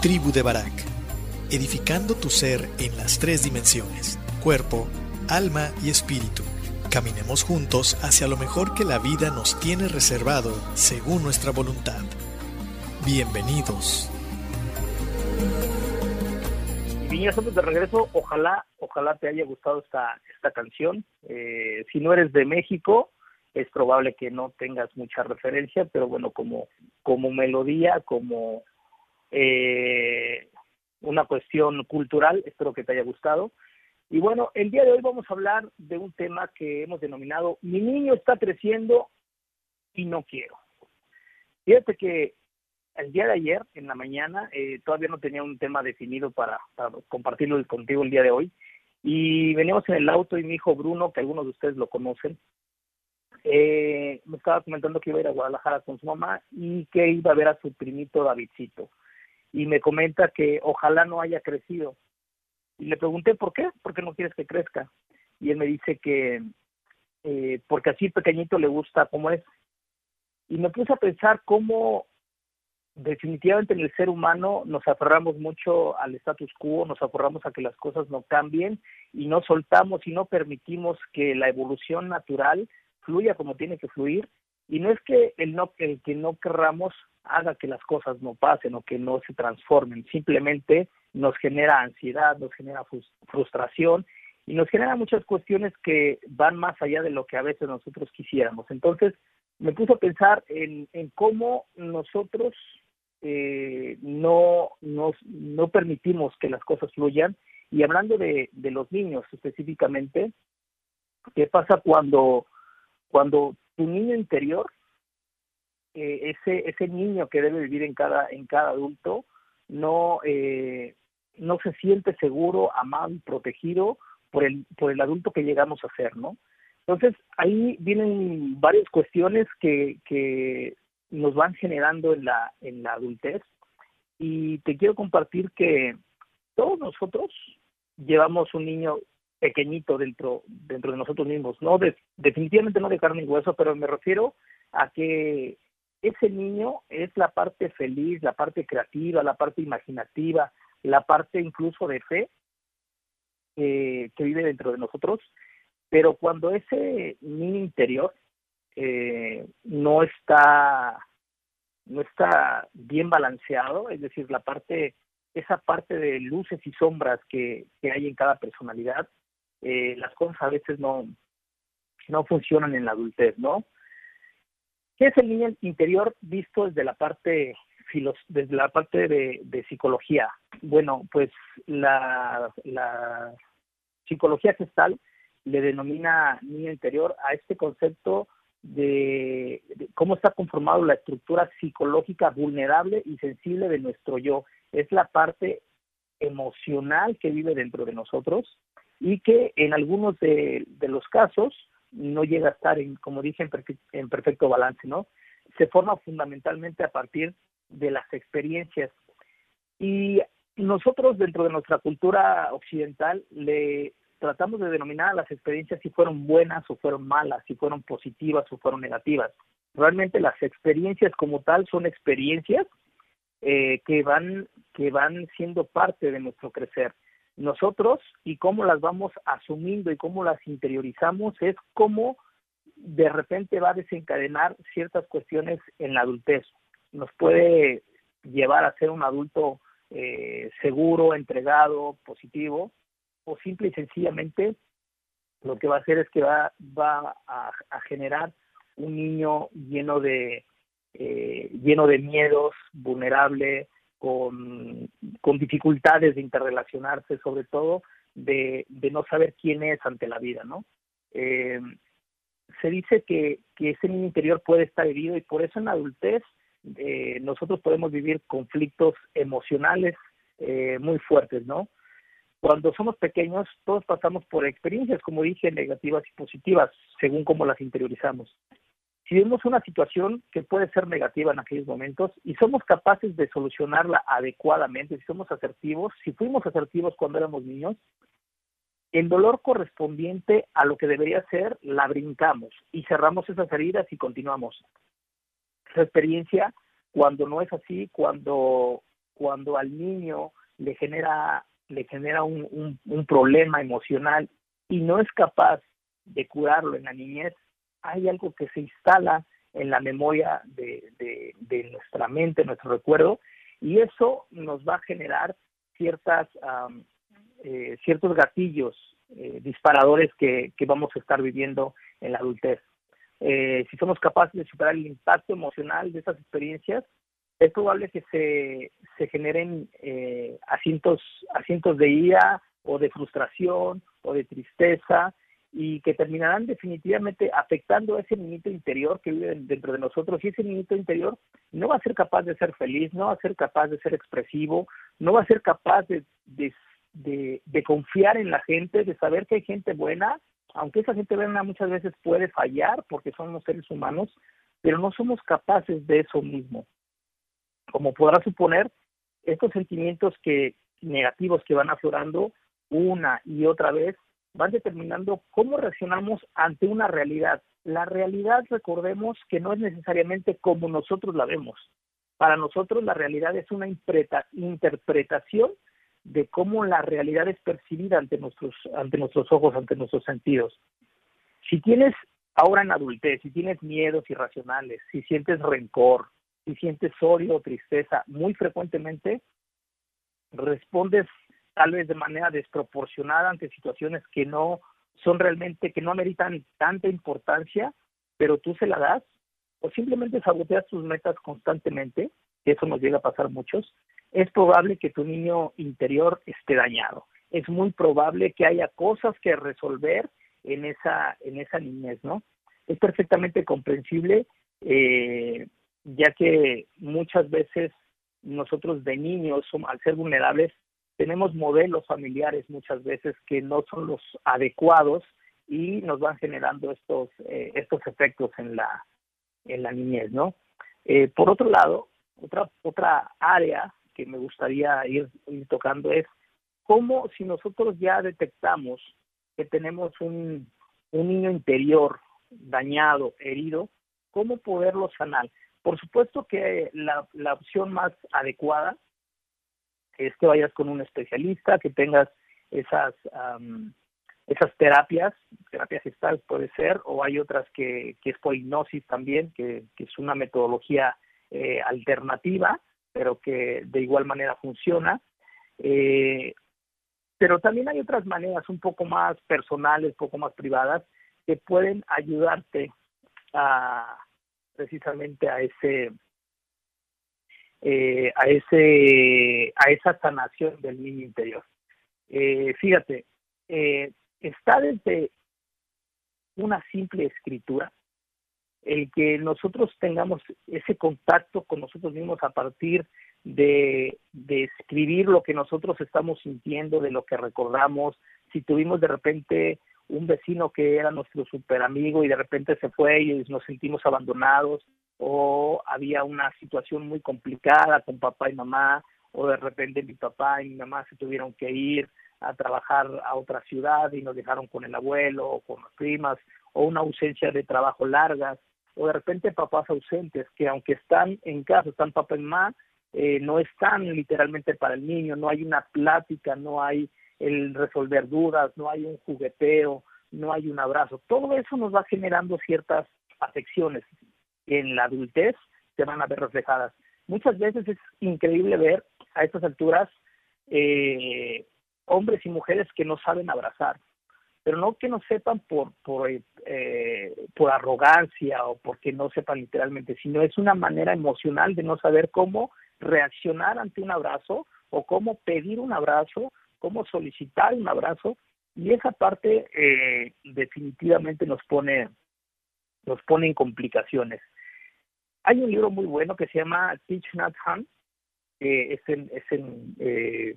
Tribu de Barak, edificando tu ser en las tres dimensiones, cuerpo, alma y espíritu. Caminemos juntos hacia lo mejor que la vida nos tiene reservado según nuestra voluntad. Bienvenidos. Y estamos de regreso. Ojalá, ojalá te haya gustado esta, esta canción. Eh, si no eres de México, es probable que no tengas mucha referencia, pero bueno, como, como melodía, como eh, una cuestión cultural, espero que te haya gustado. Y bueno, el día de hoy vamos a hablar de un tema que hemos denominado Mi niño está creciendo y no quiero. Fíjate que el día de ayer, en la mañana, eh, todavía no tenía un tema definido para, para compartirlo contigo el día de hoy. Y veníamos en el auto y mi hijo Bruno, que algunos de ustedes lo conocen, eh, me estaba comentando que iba a ir a Guadalajara con su mamá y que iba a ver a su primito Davidcito. Y me comenta que ojalá no haya crecido. Y le pregunté por qué, por qué no quieres que crezca. Y él me dice que eh, porque así pequeñito le gusta como es. Y me puse a pensar cómo definitivamente en el ser humano nos aferramos mucho al status quo, nos aferramos a que las cosas no cambien y no soltamos y no permitimos que la evolución natural fluya como tiene que fluir y no es que el no el que no querramos haga que las cosas no pasen o que no se transformen, simplemente nos genera ansiedad, nos genera frustración y nos genera muchas cuestiones que van más allá de lo que a veces nosotros quisiéramos. Entonces, me puse a pensar en, en cómo nosotros eh, no, no permitimos que las cosas fluyan. Y hablando de, de los niños específicamente, ¿qué pasa cuando cuando tu niño interior, eh, ese, ese niño que debe vivir en cada, en cada adulto, no, eh, no se siente seguro, amado y protegido por el, por el adulto que llegamos a ser, ¿no? Entonces, ahí vienen varias cuestiones que, que nos van generando en la, en la adultez y te quiero compartir que todos nosotros llevamos un niño pequeñito dentro dentro de nosotros mismos no definitivamente no de carne y hueso pero me refiero a que ese niño es la parte feliz la parte creativa la parte imaginativa la parte incluso de fe eh, que vive dentro de nosotros pero cuando ese niño interior eh, no está no está bien balanceado es decir la parte esa parte de luces y sombras que, que hay en cada personalidad eh, las cosas a veces no, no funcionan en la adultez, ¿no? ¿Qué es el niño interior visto desde la parte desde la parte de, psicología? Bueno, pues la, psicología gestal le denomina niño interior a este concepto de, cómo está conformado la estructura psicológica vulnerable y sensible de nuestro yo. Es la parte emocional que vive dentro de nosotros y que en algunos de, los casos no llega a estar, en, como dije, en, en perfecto balance, ¿no? Se forma fundamentalmente a partir de las experiencias. Y nosotros dentro de nuestra cultura occidental le tratamos de denominar a las experiencias si fueron buenas o fueron malas, si fueron positivas o fueron negativas. Realmente las experiencias como tal son experiencias eh, que van que van siendo parte de nuestro crecer nosotros y cómo las vamos asumiendo y cómo las interiorizamos es cómo de repente va a desencadenar ciertas cuestiones en la adultez. Nos puede llevar a ser un adulto eh, seguro, entregado, positivo, o simple y sencillamente lo que va a hacer es que va, va a, generar un niño lleno de eh, lleno de miedos, vulnerable, con, con dificultades de interrelacionarse, sobre todo de, de no saber quién es ante la vida, ¿no? Eh, se dice que, que ese niño interior puede estar herido y por eso en la adultez eh, nosotros podemos vivir conflictos emocionales eh, muy fuertes, ¿no? Cuando somos pequeños, todos pasamos por experiencias, como dije, negativas y positivas, según cómo las interiorizamos. Si vemos una situación que puede ser negativa en aquellos momentos y somos capaces de solucionarla adecuadamente, si somos asertivos, si fuimos asertivos cuando éramos niños, el dolor correspondiente a lo que debería ser, la brincamos y cerramos esas heridas y continuamos. Esa experiencia, cuando no es así, cuando, cuando al niño le genera, le genera un, un, problema emocional y no es capaz de curarlo en la niñez, hay algo que se instala en la memoria de, nuestra mente, nuestro recuerdo, y eso nos va a generar ciertas eh, ciertos gatillos eh, disparadores que, vamos a estar viviendo en la adultez. Eh, si somos capaces de superar el impacto emocional de esas experiencias, es probable que se, se generen asientos, asientos de ira o de frustración o de tristeza y que terminarán definitivamente afectando a ese niñito interior que vive dentro de nosotros y ese niñito interior no va a ser capaz de ser feliz, no va a ser capaz de ser expresivo, no va a ser capaz de, de de, confiar en la gente, de saber que hay gente buena, aunque esa gente buena muchas veces puede fallar porque somos seres humanos, pero no somos capaces de eso mismo. Como podrá suponer, estos sentimientos que negativos que van aflorando una y otra vez van determinando cómo reaccionamos ante una realidad. La realidad, recordemos que no es necesariamente como nosotros la vemos. Para nosotros la realidad es una interpretación de cómo la realidad es percibida ante nuestros, ante nuestros ojos, ante nuestros sentidos. Si tienes ahora en adultez, si tienes miedos irracionales, si sientes rencor, si sientes odio o tristeza muy frecuentemente, respondes tal vez de manera desproporcionada ante situaciones que no son realmente, que no ameritan tanta importancia, pero tú se la das, o simplemente saboteas tus metas constantemente, que eso nos llega a pasar a muchos, es probable que tu niño interior esté dañado. Es muy probable que haya cosas que resolver en esa, en esa niñez, ¿no? Es perfectamente comprensible, eh, ya que muchas veces nosotros de niños, al ser vulnerables, tenemos modelos familiares muchas veces que no son los adecuados y nos van generando estos, eh, estos efectos en la, en la niñez, ¿no? Eh, por otro lado, otra, otra área que me gustaría ir, tocando es cómo si nosotros ya detectamos que tenemos un, niño interior dañado, herido, cómo poderlo sanar. Por supuesto que la, la opción más adecuada es que vayas con un especialista, que tengas esas esas terapias, terapias gestal puede ser, o hay otras que, que es por hipnosis también, que, que es una metodología eh, alternativa pero que de igual manera funciona. Eh, pero también hay otras maneras un poco más personales, un poco más privadas, que pueden ayudarte a precisamente a ese eh, a ese a esa sanación del niño interior. Eh, fíjate, está desde una simple escritura, el que nosotros tengamos ese contacto con nosotros mismos a partir de, escribir lo que nosotros estamos sintiendo, de lo que recordamos, si tuvimos de repente un vecino que era nuestro super amigo y de repente se fue y nos sentimos abandonados, o había una situación muy complicada con papá y mamá, o de repente mi papá y mi mamá se tuvieron que ir a trabajar a otra ciudad y nos dejaron con el abuelo o con las primas, o una ausencia de trabajo largas, o de repente papás ausentes que aunque están en casa, están papá y mamá, eh, no están literalmente para el niño, no hay una plática, no hay el resolver dudas, no hay un jugueteo, no hay un abrazo. Todo eso nos va generando ciertas afecciones en la adultez se van a ver reflejadas. Muchas veces es increíble ver a estas alturas eh, hombres y mujeres que no saben abrazar, pero no que no sepan por por, eh, por arrogancia o porque no sepan literalmente, sino es una manera emocional de no saber cómo reaccionar ante un abrazo o cómo pedir un abrazo, cómo solicitar un abrazo y esa parte eh, definitivamente nos pone nos pone en complicaciones. Hay un libro muy bueno que se llama Teach Not Han eh, es en, es en, eh,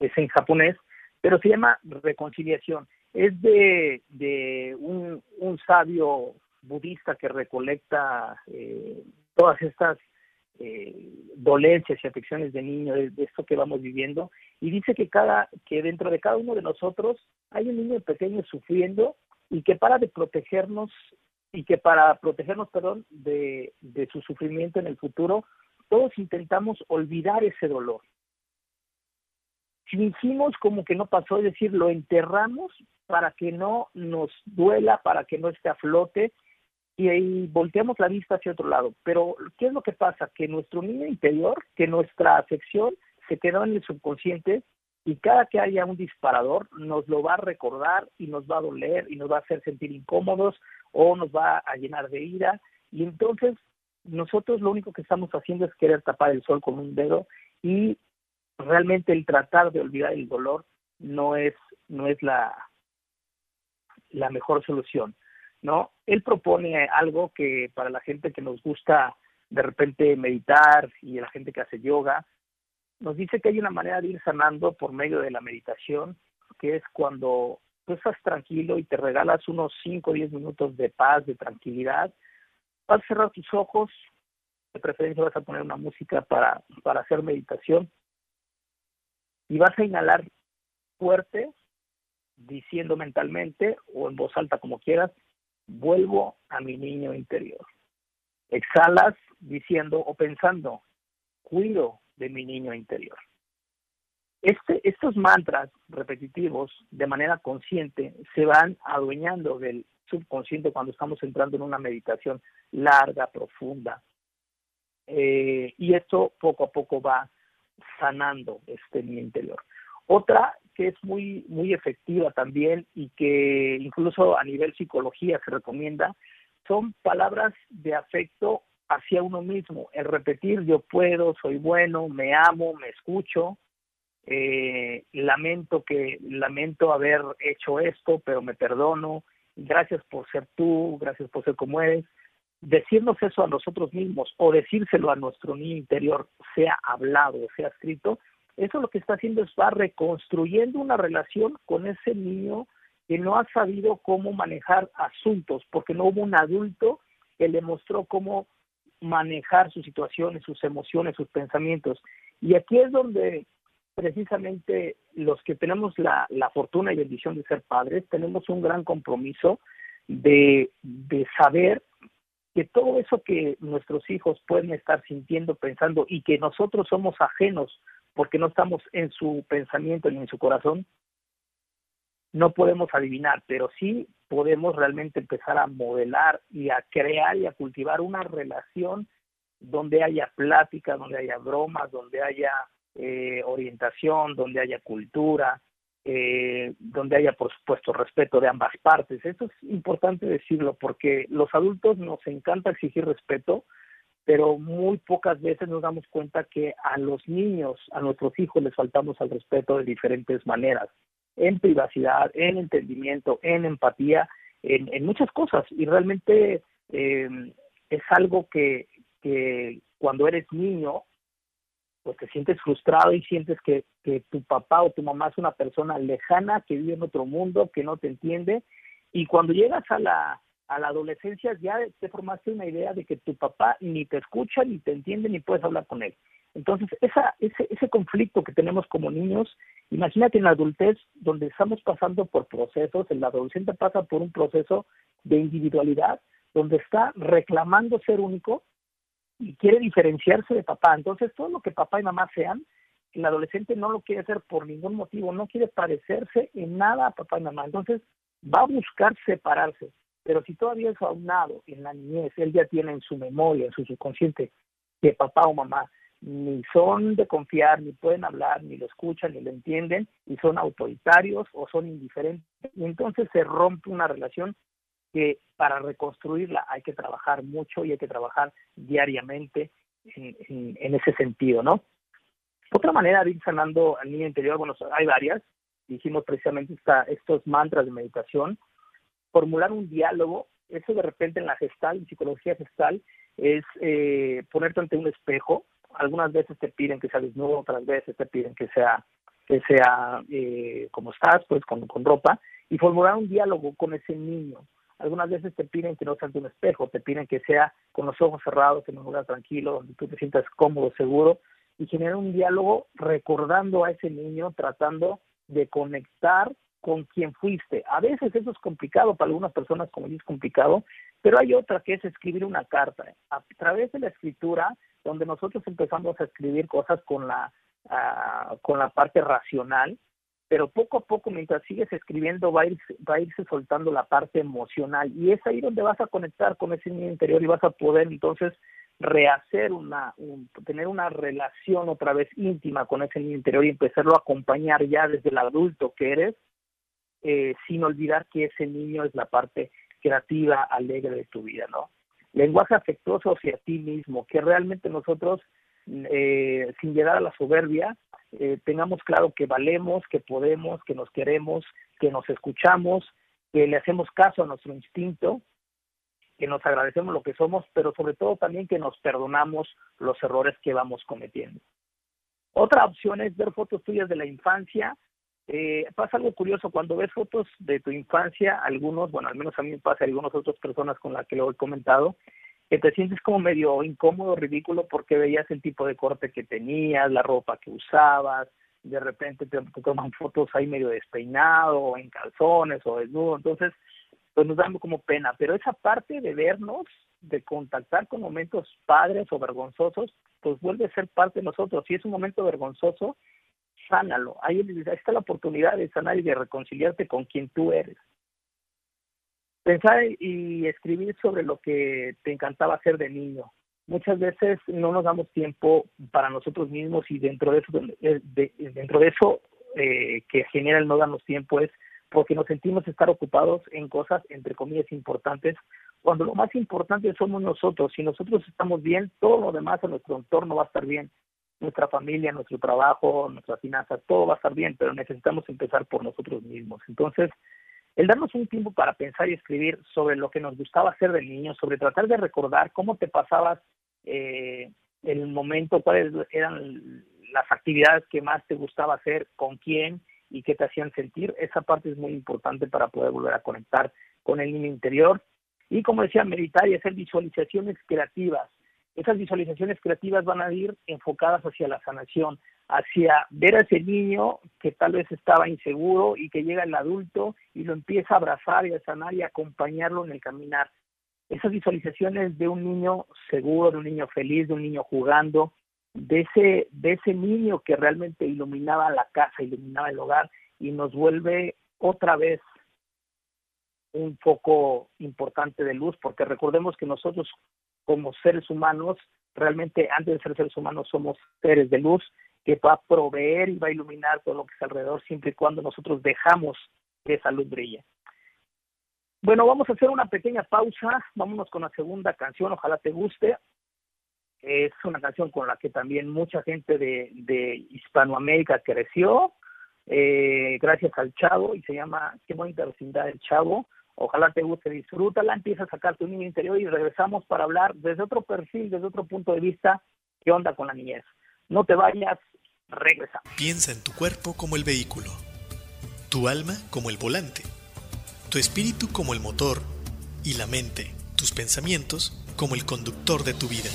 es en japonés, pero se llama reconciliación. Es de, de un, un sabio budista que recolecta eh, todas estas eh, dolencias y afecciones de niño, de, esto que vamos viviendo, y dice que cada, que dentro de cada uno de nosotros hay un niño pequeño sufriendo y que para de protegernos y que para protegernos, perdón, de, de su sufrimiento en el futuro, todos intentamos olvidar ese dolor. Fingimos como que no pasó, es decir, lo enterramos para que no nos duela, para que no esté a flote y ahí volteamos la vista hacia otro lado. Pero, ¿qué es lo que pasa? Que nuestro niño interior, que nuestra afección se quedó en el subconsciente y cada que haya un disparador nos lo va a recordar y nos va a doler y nos va a hacer sentir incómodos o nos va a llenar de ira y entonces nosotros lo único que estamos haciendo es querer tapar el sol con un dedo y realmente el tratar de olvidar el dolor no es no es la la mejor solución ¿no? Él propone algo que para la gente que nos gusta de repente meditar y la gente que hace yoga, nos dice que hay una manera de ir sanando por medio de la meditación, que es cuando tú estás tranquilo y te regalas unos 5 o 10 minutos de paz, de tranquilidad, vas a cerrar tus ojos, de preferencia vas a poner una música para, para hacer meditación y vas a inhalar fuerte, diciendo mentalmente o en voz alta como quieras, vuelvo a mi niño interior. Exhalas diciendo o pensando, cuido de mi niño interior. Este, estos mantras repetitivos de manera consciente se van adueñando del subconsciente cuando estamos entrando en una meditación larga, profunda. Eh, y esto poco a poco va sanando este niño interior. Otra que es muy, muy efectiva también y que incluso a nivel psicología se recomienda, son palabras de afecto hacia uno mismo. El repetir yo puedo, soy bueno, me amo, me escucho, eh, lamento que lamento haber hecho esto, pero me perdono, gracias por ser tú, gracias por ser como eres. Decirnos eso a nosotros mismos o decírselo a nuestro niño interior, sea hablado, sea escrito, eso lo que está haciendo es va reconstruyendo una relación con ese niño que no ha sabido cómo manejar asuntos, porque no hubo un adulto que le mostró cómo manejar sus situaciones, sus emociones, sus pensamientos. Y aquí es donde precisamente los que tenemos la, la fortuna y bendición de ser padres, tenemos un gran compromiso de, de saber que todo eso que nuestros hijos pueden estar sintiendo, pensando y que nosotros somos ajenos porque no estamos en su pensamiento ni en su corazón, no podemos adivinar, pero sí podemos realmente empezar a modelar y a crear y a cultivar una relación donde haya plática, donde haya bromas, donde haya eh, orientación, donde haya cultura, eh, donde haya, por supuesto, respeto de ambas partes. Eso es importante decirlo porque los adultos nos encanta exigir respeto, pero muy pocas veces nos damos cuenta que a los niños, a nuestros hijos les faltamos al respeto de diferentes maneras, en privacidad, en entendimiento, en empatía, en, muchas cosas. Y realmente eh, es algo que, que cuando eres niño, pues te sientes frustrado y sientes que, que tu papá o tu mamá es una persona lejana, que vive en otro mundo, que no te entiende. Y cuando llegas a la a la adolescencia ya te formaste una idea de que tu papá ni te escucha, ni te entiende, ni puedes hablar con él. Entonces, esa, ese, ese conflicto que tenemos como niños, imagínate en la adultez, donde estamos pasando por procesos, el adolescente pasa por un proceso de individualidad, donde está reclamando ser único y quiere diferenciarse de papá. Entonces, todo lo que papá y mamá sean, el adolescente no lo quiere hacer por ningún motivo, no quiere parecerse en nada a papá y mamá. Entonces, va a buscar separarse. Pero si todavía es aunado en la niñez, él ya tiene en su memoria, en su subconsciente, que papá o mamá ni son de confiar, ni pueden hablar, ni lo escuchan, ni lo entienden, y son autoritarios o son indiferentes. Y entonces se rompe una relación que para reconstruirla hay que trabajar mucho y hay que trabajar diariamente en, ese sentido, ¿no? Otra manera de ir sanando al niño interior, bueno, hay varias. Dijimos precisamente esta, estos mantras de meditación, formular un diálogo, eso de repente en la gestal, en psicología gestal, es eh, ponerte ante un espejo algunas veces te piden que sea desnudo, otras veces te piden que sea que sea eh, como estás, pues con, con ropa, y formular un diálogo con ese niño. Algunas veces te piden que no sea ante un espejo, te piden que sea con los ojos cerrados, en un lugar tranquilo, donde tú te sientas cómodo, seguro, y generar un diálogo recordando a ese niño, tratando de conectar con quien fuiste. A veces eso es complicado, para algunas personas como yo es complicado, pero hay otra que es escribir una carta. A través de la escritura, donde nosotros empezamos a escribir cosas con la, uh, con la parte racional, pero poco a poco, mientras sigues escribiendo, va a, irse, va a irse soltando la parte emocional y es ahí donde vas a conectar con ese niño interior y vas a poder entonces rehacer una, un, tener una relación otra vez íntima con ese niño interior y empezarlo a acompañar ya desde el adulto que eres, eh, sin olvidar que ese niño es la parte creativa, alegre de tu vida, ¿no? Lenguaje afectuoso hacia ti mismo, que realmente nosotros, eh, sin llegar a la soberbia, eh, tengamos claro que valemos, que podemos, que nos queremos, que nos escuchamos, que le hacemos caso a nuestro instinto, que nos agradecemos lo que somos, pero sobre todo también que nos perdonamos los errores que vamos cometiendo. Otra opción es ver fotos tuyas de la infancia. Eh, pasa algo curioso, cuando ves fotos de tu infancia, algunos, bueno, al menos a mí me pasa, algunas otras personas con las que lo he comentado, que te sientes como medio incómodo, ridículo, porque veías el tipo de corte que tenías, la ropa que usabas, de repente te, toman fotos ahí medio despeinado, o en calzones, o desnudo, entonces, pues nos da como pena, pero esa parte de vernos, de contactar con momentos padres o vergonzosos, pues vuelve a ser parte de nosotros. Si es un momento vergonzoso, sánalo. Ahí está la oportunidad de sanar y de reconciliarte con quien tú eres pensar y escribir sobre lo que te encantaba hacer de niño. Muchas veces no nos damos tiempo para nosotros mismos y dentro de eso, de, dentro de eso eh, que genera el no darnos tiempo es porque nos sentimos estar ocupados en cosas, entre comillas, importantes, cuando lo más importante somos nosotros. Si nosotros estamos bien, todo lo demás en nuestro entorno va a estar bien. Nuestra familia, nuestro trabajo, nuestras finanzas, todo va a estar bien, pero necesitamos empezar por nosotros mismos. Entonces, el darnos un tiempo para pensar y escribir sobre lo que nos gustaba hacer de niño, sobre tratar de recordar cómo te pasabas eh, el momento, cuáles eran las actividades que más te gustaba hacer, con quién y qué te hacían sentir, esa parte es muy importante para poder volver a conectar con el niño interior. Y como decía, meditar y hacer visualizaciones creativas. Esas visualizaciones creativas van a ir enfocadas hacia la sanación, hacia ver a ese niño que tal vez estaba inseguro y que llega el adulto y lo empieza a abrazar y a sanar y a acompañarlo en el caminar. Esas visualizaciones de un niño seguro, de un niño feliz, de un niño jugando, de ese, de ese niño que realmente iluminaba la casa, iluminaba el hogar y nos vuelve otra vez un foco importante de luz, porque recordemos que nosotros como seres humanos, realmente antes de ser seres humanos somos seres de luz que va a proveer y va a iluminar todo lo que está alrededor siempre y cuando nosotros dejamos que esa luz brille. Bueno, vamos a hacer una pequeña pausa, vámonos con la segunda canción, ojalá te guste. Es una canción con la que también mucha gente de, de Hispanoamérica creció, eh, gracias al Chavo, y se llama Qué bonita vecindad del Chavo. Ojalá te guste, disfrútala, empieza a sacar tu niño interior y regresamos para hablar desde otro perfil, desde otro punto de vista, qué onda con la niñez. No te vayas, regresa. Piensa en tu cuerpo como el vehículo, tu alma como el volante, tu espíritu como el motor y la mente, tus pensamientos como el conductor de tu vida.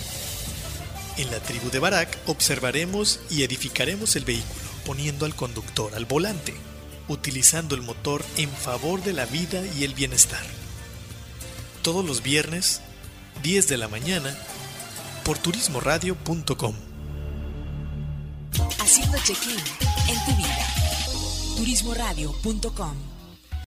En la tribu de Barak observaremos y edificaremos el vehículo, poniendo al conductor al volante, utilizando el motor en favor de la vida y el bienestar. Todos los viernes, 10 de la mañana, por turismoradio.com haciendo check-in en tu vida. Turismoradio.com